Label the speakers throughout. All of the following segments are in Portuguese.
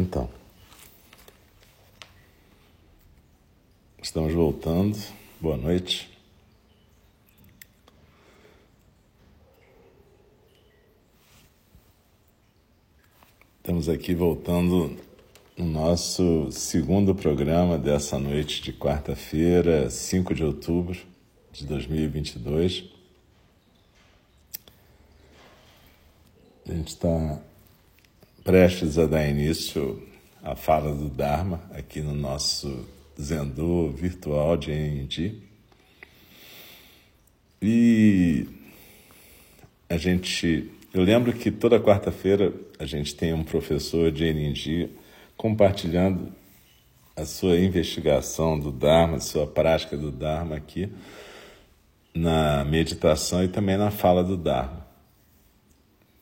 Speaker 1: Então, estamos voltando. Boa noite. Estamos aqui voltando no nosso segundo programa dessa noite de quarta-feira, 5 de outubro de 2022. A gente está prestes a dar início à fala do Dharma aqui no nosso Zendô virtual de NND. E a gente. Eu lembro que toda quarta-feira a gente tem um professor de NND compartilhando a sua investigação do Dharma, a sua prática do Dharma aqui na meditação e também na fala do Dharma.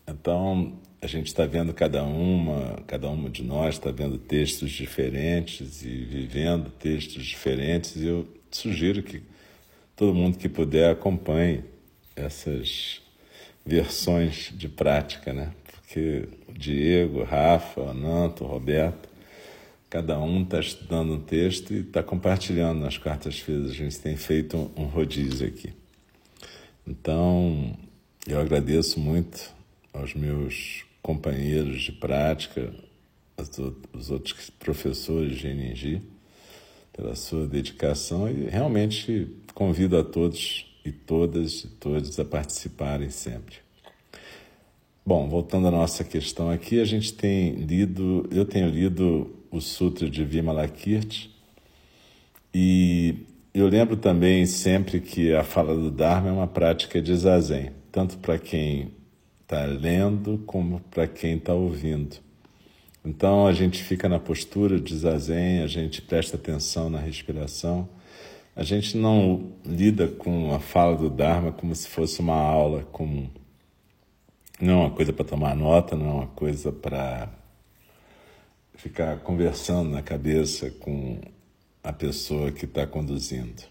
Speaker 1: Então, a gente está vendo cada uma, cada uma de nós está vendo textos diferentes e vivendo textos diferentes. E eu sugiro que todo mundo que puder acompanhe essas versões de prática, né? Porque o Diego, Rafa, o Ananto, o Roberto, cada um está estudando um texto e está compartilhando nas quartas-feiras. A gente tem feito um rodízio aqui. Então, eu agradeço muito aos meus companheiros de prática, os outros professores de NG, pela sua dedicação e realmente convido a todos e todas e todos a participarem sempre. Bom, voltando à nossa questão aqui, a gente tem lido, eu tenho lido o Sutra de Vimalakirti e eu lembro também sempre que a fala do Dharma é uma prática de zazen, tanto para quem está lendo como para quem está ouvindo. Então a gente fica na postura de zazen, a gente presta atenção na respiração, a gente não lida com a fala do Dharma como se fosse uma aula comum. Não é uma coisa para tomar nota, não é uma coisa para ficar conversando na cabeça com a pessoa que está conduzindo.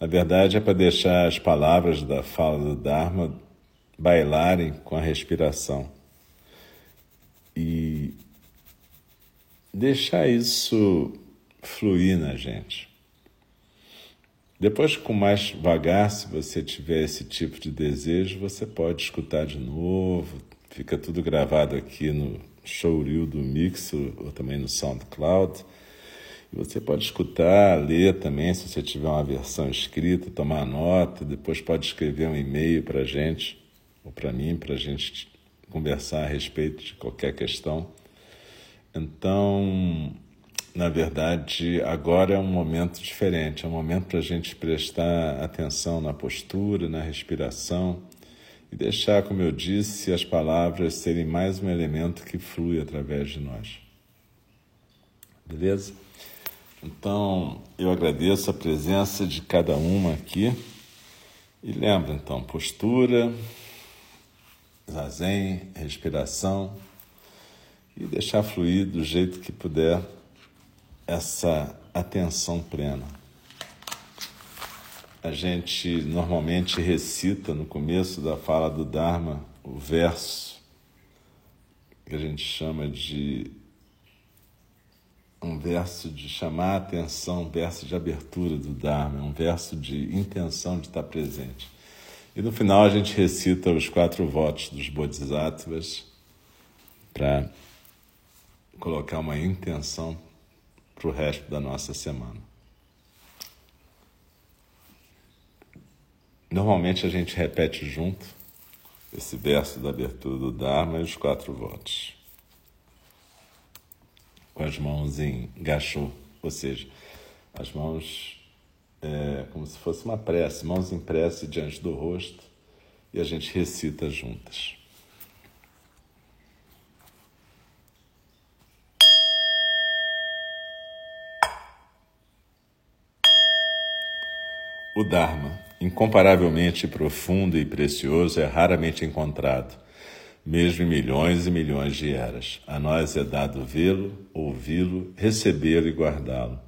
Speaker 1: Na verdade, é para deixar as palavras da fala do Dharma bailarem com a respiração e deixar isso fluir na gente. Depois, com mais vagar, se você tiver esse tipo de desejo, você pode escutar de novo. Fica tudo gravado aqui no Showreel do Mix ou também no SoundCloud. E você pode escutar, ler também, se você tiver uma versão escrita, tomar nota. Depois pode escrever um e-mail para a gente ou para mim, para a gente conversar a respeito de qualquer questão. Então, na verdade, agora é um momento diferente, é um momento para a gente prestar atenção na postura, na respiração e deixar, como eu disse, as palavras serem mais um elemento que flui através de nós. Beleza? Então, eu agradeço a presença de cada uma aqui. E lembra, então, postura, zazen, respiração e deixar fluir do jeito que puder essa atenção plena. A gente normalmente recita no começo da fala do Dharma o verso que a gente chama de um verso de chamar a atenção, um verso de abertura do Dharma, um verso de intenção de estar presente. E no final a gente recita os quatro votos dos Bodhisattvas para colocar uma intenção para o resto da nossa semana. Normalmente a gente repete junto esse verso da abertura do Dharma e os quatro votos. Com as mãos em gachô, ou seja, as mãos é, como se fosse uma prece, mãos em prece diante do rosto, e a gente recita juntas. O Dharma, incomparavelmente profundo e precioso, é raramente encontrado, mesmo em milhões e milhões de eras. A nós é dado vê-lo, ouvi-lo, recebê-lo e guardá-lo.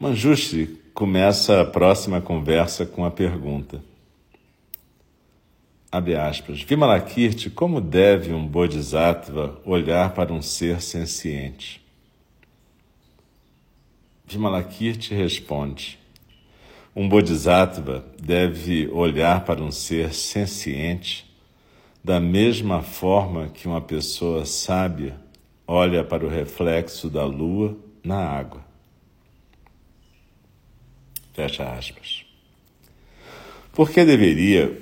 Speaker 1: Manjushri começa a próxima conversa com a pergunta. Abre aspas. Vimalakirti, como deve um bodhisattva olhar para um ser senciente? Vimalakirti responde. Um bodhisattva deve olhar para um ser senciente da mesma forma que uma pessoa sábia olha para o reflexo da lua na água. Fecha aspas. Por que deveria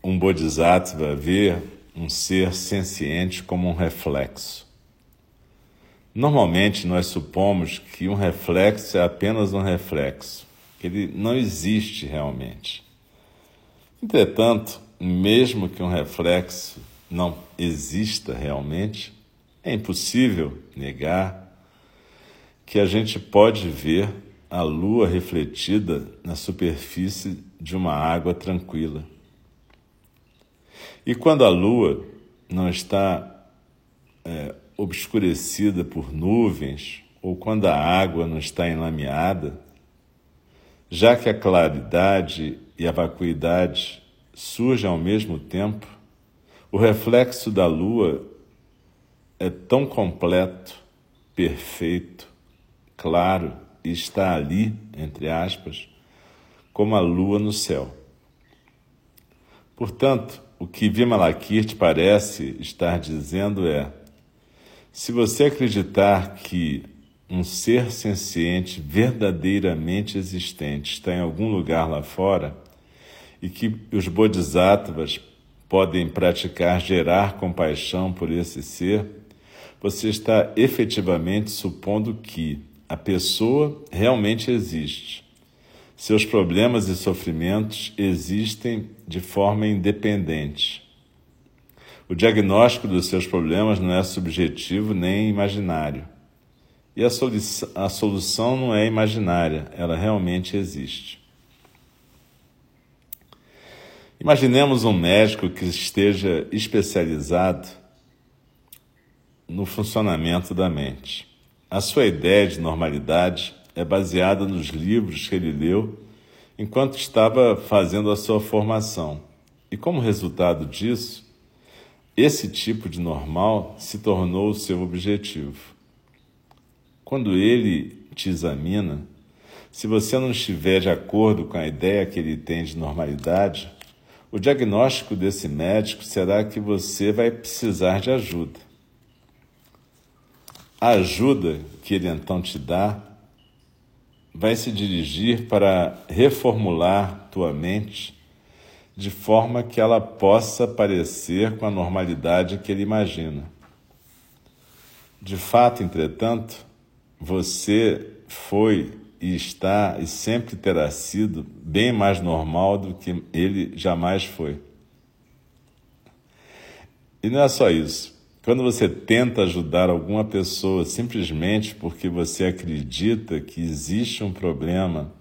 Speaker 1: um bodhisattva ver um ser senciente como um reflexo? Normalmente nós supomos que um reflexo é apenas um reflexo, ele não existe realmente. Entretanto, mesmo que um reflexo não exista realmente, é impossível negar que a gente pode ver a lua refletida na superfície de uma água tranquila. E quando a lua não está é, obscurecida por nuvens, ou quando a água não está enlameada, já que a claridade e a vacuidade surgem ao mesmo tempo, o reflexo da lua é tão completo, perfeito, claro está ali, entre aspas, como a lua no céu. Portanto, o que Vimalakirti parece estar dizendo é: se você acreditar que um ser senciente verdadeiramente existente está em algum lugar lá fora e que os bodhisattvas podem praticar gerar compaixão por esse ser, você está efetivamente supondo que a pessoa realmente existe. Seus problemas e sofrimentos existem de forma independente. O diagnóstico dos seus problemas não é subjetivo nem imaginário. E a, solução, a solução não é imaginária, ela realmente existe. Imaginemos um médico que esteja especializado no funcionamento da mente. A sua ideia de normalidade é baseada nos livros que ele leu enquanto estava fazendo a sua formação. E como resultado disso, esse tipo de normal se tornou o seu objetivo. Quando ele te examina, se você não estiver de acordo com a ideia que ele tem de normalidade, o diagnóstico desse médico será que você vai precisar de ajuda. A ajuda que ele então te dá vai se dirigir para reformular tua mente de forma que ela possa parecer com a normalidade que ele imagina. De fato, entretanto, você foi e está e sempre terá sido bem mais normal do que ele jamais foi. E não é só isso. Quando você tenta ajudar alguma pessoa simplesmente porque você acredita que existe um problema,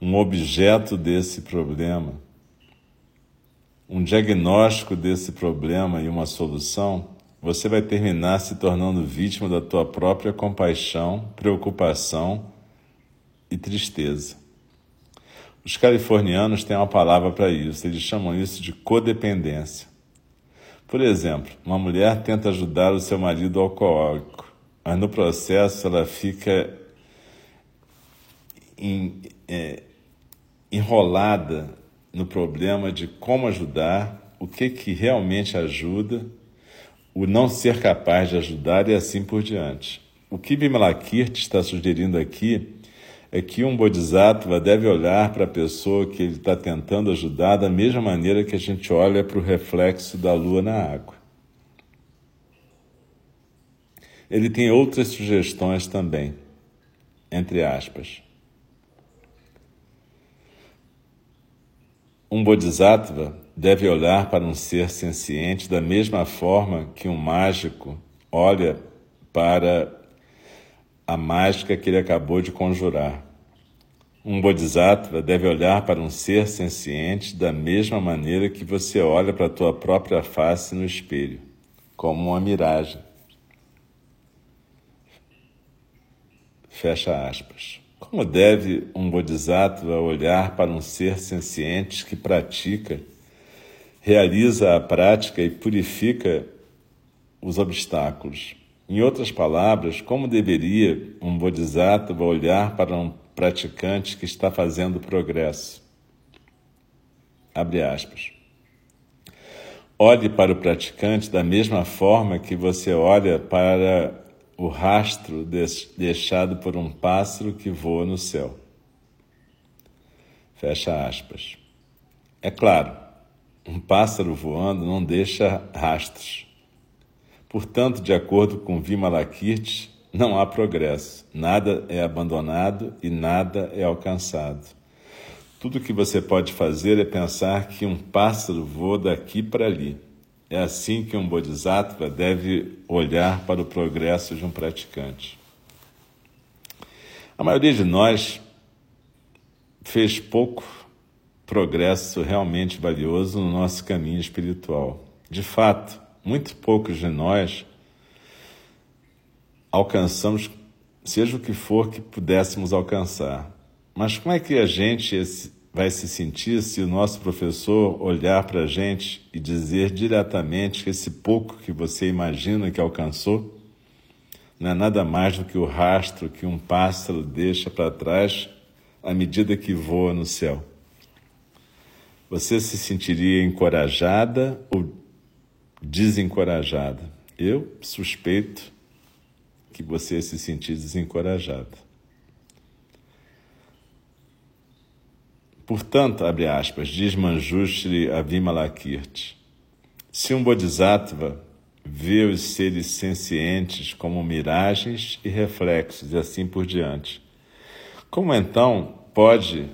Speaker 1: um objeto desse problema, um diagnóstico desse problema e uma solução, você vai terminar se tornando vítima da tua própria compaixão, preocupação e tristeza. Os californianos têm uma palavra para isso, eles chamam isso de codependência. Por exemplo, uma mulher tenta ajudar o seu marido alcoólico, mas no processo ela fica em, é, enrolada no problema de como ajudar, o que, que realmente ajuda, o não ser capaz de ajudar e assim por diante. O que Vimalakirti está sugerindo aqui é que um bodhisattva deve olhar para a pessoa que ele está tentando ajudar da mesma maneira que a gente olha para o reflexo da lua na água. Ele tem outras sugestões também, entre aspas. Um bodhisattva deve olhar para um ser senciente da mesma forma que um mágico olha para a mágica que ele acabou de conjurar. Um bodhisattva deve olhar para um ser senciente da mesma maneira que você olha para a tua própria face no espelho, como uma miragem. Fecha aspas. Como deve um bodhisattva olhar para um ser senciente que pratica, realiza a prática e purifica os obstáculos? Em outras palavras, como deveria um bodhisattva olhar para um praticante que está fazendo progresso? Abre aspas. Olhe para o praticante da mesma forma que você olha para o rastro deixado por um pássaro que voa no céu. Fecha aspas. É claro, um pássaro voando não deixa rastros. Portanto, de acordo com Vimalakirti, não há progresso, nada é abandonado e nada é alcançado. Tudo que você pode fazer é pensar que um pássaro voa daqui para ali é assim que um bodhisattva deve olhar para o progresso de um praticante. A maioria de nós fez pouco progresso realmente valioso no nosso caminho espiritual. De fato, muito poucos de nós alcançamos, seja o que for que pudéssemos alcançar. Mas como é que a gente vai se sentir se o nosso professor olhar para a gente e dizer diretamente que esse pouco que você imagina que alcançou não é nada mais do que o rastro que um pássaro deixa para trás à medida que voa no céu? Você se sentiria encorajada ou desencorajada? Eu suspeito que você se sentir desencorajada. Portanto, abre aspas, diz Manjushri Avimalakirti, se um bodhisattva vê os seres sencientes como miragens e reflexos e assim por diante, como então pode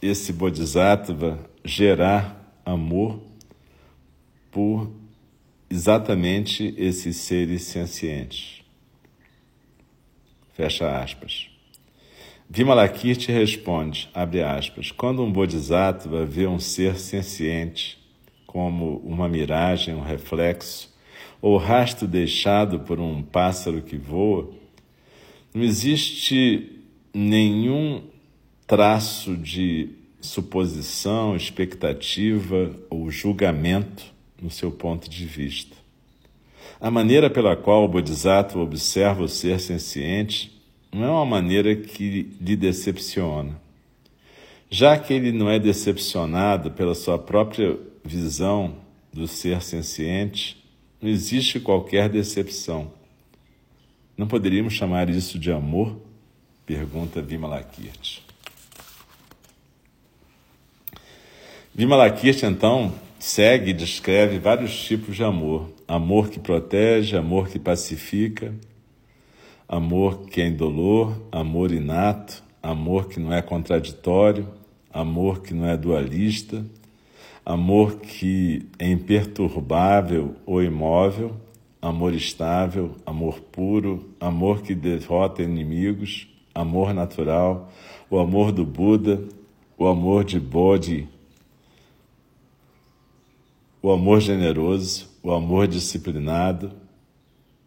Speaker 1: esse bodhisattva gerar amor por exatamente esses seres sencientes? Fecha aspas. Vimalakirti responde, abre aspas, quando um bodhisattva vê um ser senciente, como uma miragem, um reflexo, ou rastro deixado por um pássaro que voa, não existe nenhum traço de suposição, expectativa ou julgamento no seu ponto de vista. A maneira pela qual o Bodhisattva observa o ser senciente não é uma maneira que lhe decepciona. Já que ele não é decepcionado pela sua própria visão do ser senciente, não existe qualquer decepção. Não poderíamos chamar isso de amor? Pergunta Vimalakirti. Vimalakirti, então, segue e descreve vários tipos de amor: amor que protege, amor que pacifica, amor que é indolor, amor inato, amor que não é contraditório, amor que não é dualista, amor que é imperturbável ou imóvel, amor estável, amor puro, amor que derrota inimigos, amor natural, o amor do Buda, o amor de Bodhi, o amor generoso, o amor disciplinado,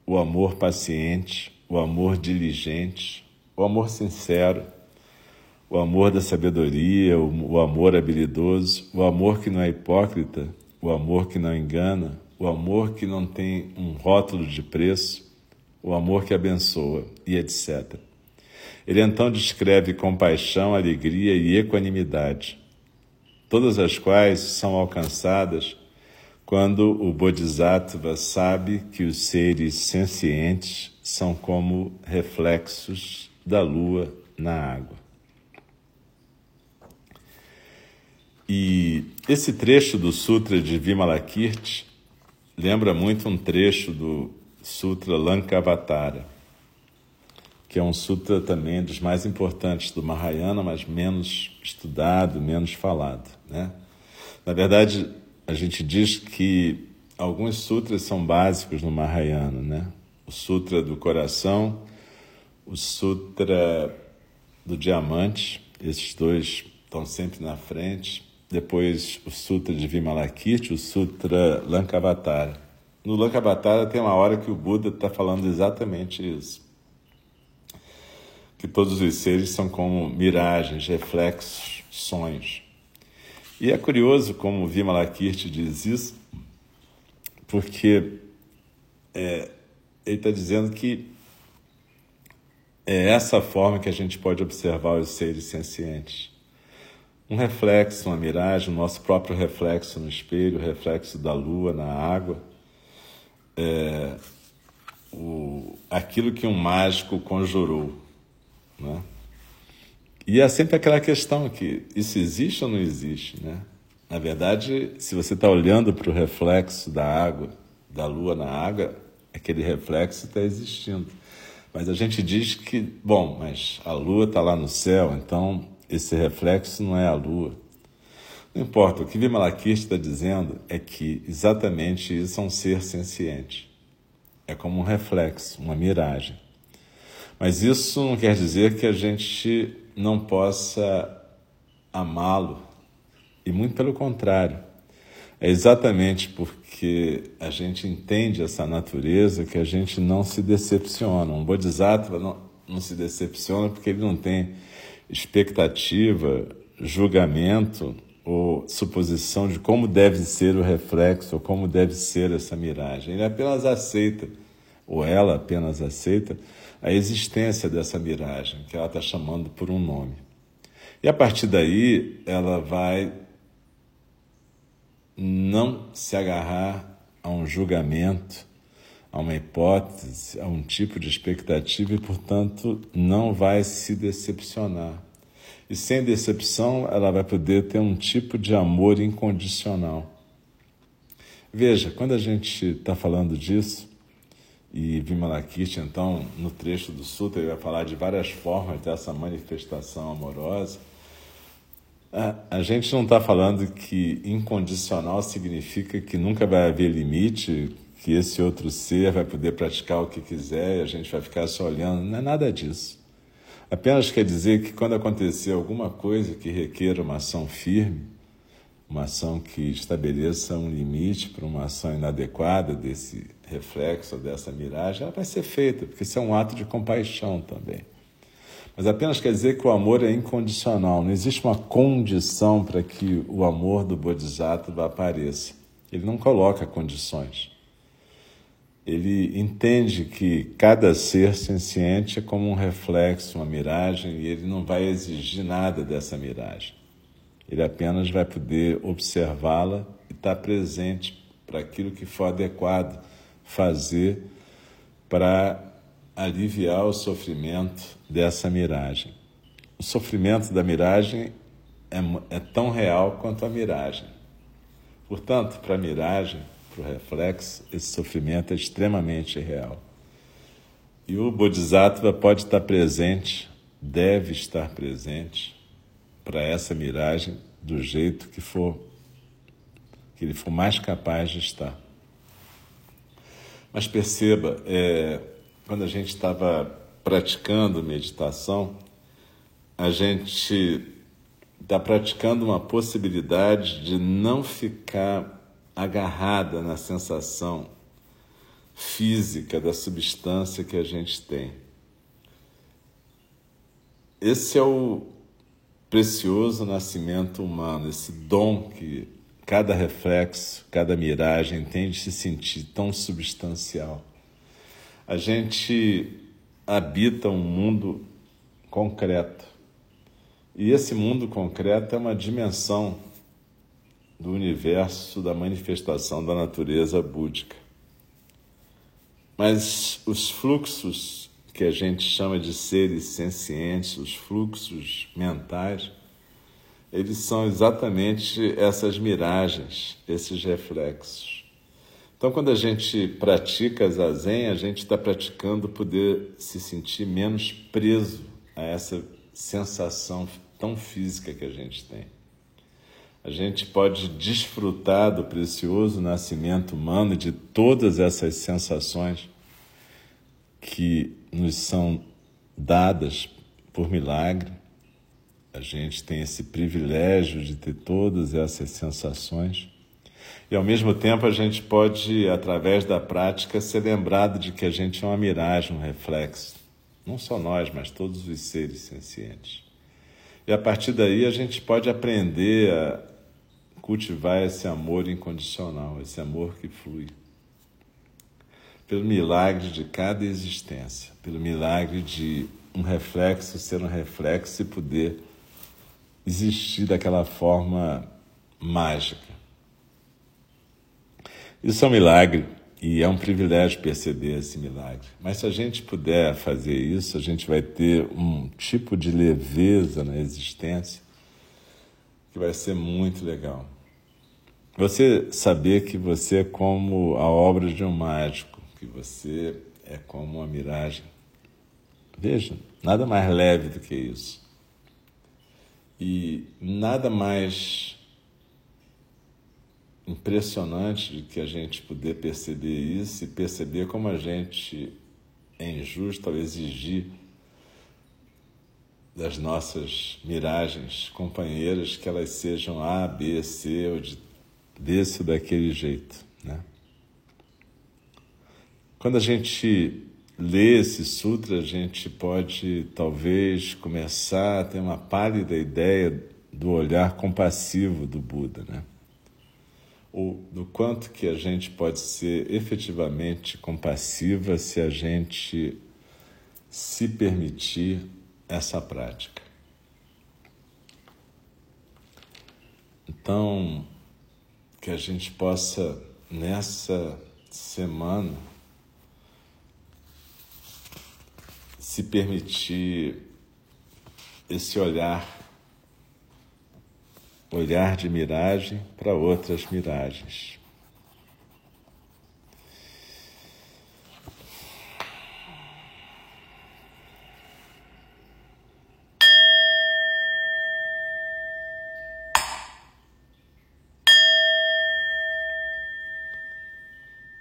Speaker 1: o amor paciente, o amor diligente, o amor sincero, o amor da sabedoria, o, amor habilidoso, o amor que não é hipócrita, o amor que não engana, o amor que não tem um rótulo de preço, o amor que abençoa e etc. Ele então descreve compaixão, alegria e equanimidade, todas as quais são alcançadas quando o Bodhisattva sabe que os seres sencientes são como reflexos da lua na água. E esse trecho do Sutra de Vimalakirti lembra muito um trecho do Sutra Lankavatara, que é um sutra também dos mais importantes do Mahayana, mas menos estudado, menos falado. Né? Na verdade, a gente diz que alguns sutras são básicos no Mahayana, né? O Sutra do Coração, o Sutra do Diamante, esses dois estão sempre na frente. Depois o Sutra de Vimalakirti, o Sutra Lankavatara. No Lankavatara tem uma hora que o Buda está falando exatamente isso. Que todos os seres são como miragens, reflexos, sonhos. E é curioso como Vimalakirti diz isso, porque é, ele está dizendo que é essa forma que a gente pode observar os seres sencientes. Um reflexo, uma miragem, o nosso próprio reflexo no espelho, o reflexo da lua na água, é, o, aquilo que um mágico conjurou. Né? E é sempre aquela questão que isso existe ou não existe, né? Na verdade, se você está olhando para o reflexo da água, da lua na água, aquele reflexo está existindo. Mas a gente diz que, bom, mas a lua está lá no céu, então esse reflexo não é a lua. Não importa, o que Vimalakirti está dizendo é que exatamente isso é um ser senciente. É como um reflexo, uma miragem. Mas isso não quer dizer que a gente não possa amá-lo. E muito pelo contrário. É exatamente porque a gente entende essa natureza que a gente não se decepciona. Um bodhisattva não, não se decepciona porque ele não tem expectativa, julgamento ou suposição de como deve ser o reflexo ou como deve ser essa miragem. Ele apenas aceita, ou ela apenas aceita, a existência dessa miragem, que ela está chamando por um nome. E a partir daí, ela vai não se agarrar a um julgamento, a uma hipótese, a um tipo de expectativa e, portanto, não vai se decepcionar. E sem decepção, ela vai poder ter um tipo de amor incondicional. Veja, quando a gente está falando disso, e Vimalakirti, então, no trecho do Sutra, ele vai falar de várias formas dessa manifestação amorosa. A, gente não está falando que incondicional significa que nunca vai haver limite, que esse outro ser vai poder praticar o que quiser e a gente vai ficar só olhando. Não é nada disso. Apenas quer dizer que quando acontecer alguma coisa que requer uma ação firme, uma ação que estabeleça um limite para uma ação inadequada desse reflexo, dessa miragem, ela vai ser feita, porque isso é um ato de compaixão também. Mas apenas quer dizer que o amor é incondicional, não existe uma condição para que o amor do Bodhisattva apareça. Ele não coloca condições. Ele entende que cada ser senciente é como um reflexo, uma miragem, e ele não vai exigir nada dessa miragem. Ele apenas vai poder observá-la e estar presente para aquilo que for adequado fazer para aliviar o sofrimento dessa miragem. O sofrimento da miragem é, é tão real quanto a miragem. Portanto, para a miragem, para o reflexo, esse sofrimento é extremamente real. E o Bodhisattva pode estar presente, deve estar presente para essa miragem do jeito que for, que ele for mais capaz de estar. Mas perceba, é, quando a gente estava praticando meditação, a gente está praticando uma possibilidade de não ficar agarrada na sensação física da substância que a gente tem. Esse é o precioso nascimento humano, esse dom que cada reflexo, cada miragem tem de se sentir tão substancial. A gente habita um mundo concreto. E esse mundo concreto é uma dimensão do universo da manifestação da natureza búdica. Mas os fluxos que a gente chama de seres sencientes, os fluxos mentais, eles são exatamente essas miragens, esses reflexos. Então, quando a gente pratica zazen, a gente está praticando poder se sentir menos preso a essa sensação tão física que a gente tem. A gente pode desfrutar do precioso nascimento humano e de todas essas sensações que nos são dadas por milagre. A gente tem esse privilégio de ter todas essas sensações. E ao mesmo tempo a gente pode, através da prática, ser lembrado de que a gente é uma miragem, um reflexo. Não só nós, mas todos os seres sencientes. E a partir daí a gente pode aprender a cultivar esse amor incondicional, esse amor que flui. Pelo milagre de cada existência, pelo milagre de um reflexo ser um reflexo e poder existir daquela forma mágica. Isso é um milagre e é um privilégio perceber esse milagre. Mas se a gente puder fazer isso, a gente vai ter um tipo de leveza na existência que vai ser muito legal. Você saber que você é como a obra de um mágico, que você é como uma miragem. Veja, nada mais leve do que isso. E nada mais impressionante de que a gente poder perceber isso e perceber como a gente é injusto ao exigir das nossas miragens companheiras que elas sejam A, B, C ou de, desse ou daquele jeito. Né? Quando a gente lê esse sutra, a gente pode talvez começar a ter uma pálida ideia do olhar compassivo do Buda, né? ou do quanto que a gente pode ser efetivamente compassiva se a gente se permitir essa prática. Então, que a gente possa nessa semana se permitir esse olhar olhar de miragem para outras miragens.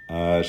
Speaker 1: As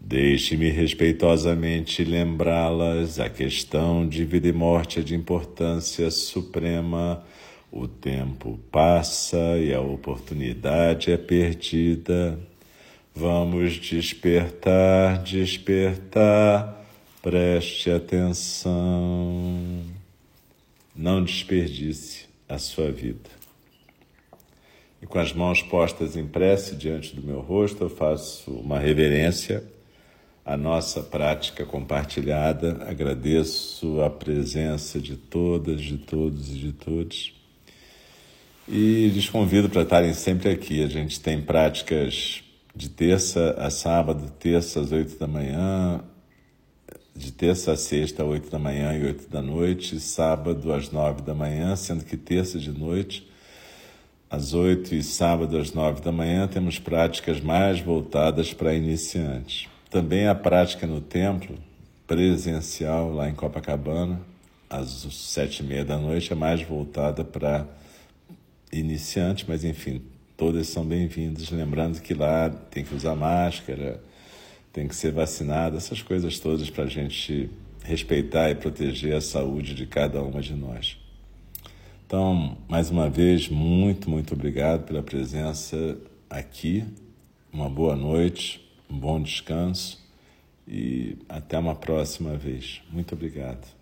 Speaker 1: Deixe-me respeitosamente lembrá-las: a questão de vida e morte é de importância suprema. O tempo passa e a oportunidade é perdida. Vamos despertar, despertar, preste atenção. Não desperdice a sua vida. E com as mãos postas em prece diante do meu rosto, eu faço uma reverência à nossa prática compartilhada. Agradeço a presença de todas, de todos e de todos. E lhes convido para estarem sempre aqui. A gente tem práticas de terça a sábado, terça às oito da manhã, de terça a sexta, oito da manhã e oito da noite, sábado às nove da manhã, sendo que terça de noite, às oito e sábado às nove da manhã, temos práticas mais voltadas para iniciantes. Também a prática no templo, presencial lá em Copacabana, às sete e meia da noite, é mais voltada para iniciantes, mas enfim, todas são bem-vindas. Lembrando que lá tem que usar máscara, tem que ser vacinado, essas coisas todas para a gente respeitar e proteger a saúde de cada uma de nós. Então, mais uma vez, muito, muito obrigado pela presença aqui. Uma boa noite, um bom descanso e até uma próxima vez. Muito obrigado.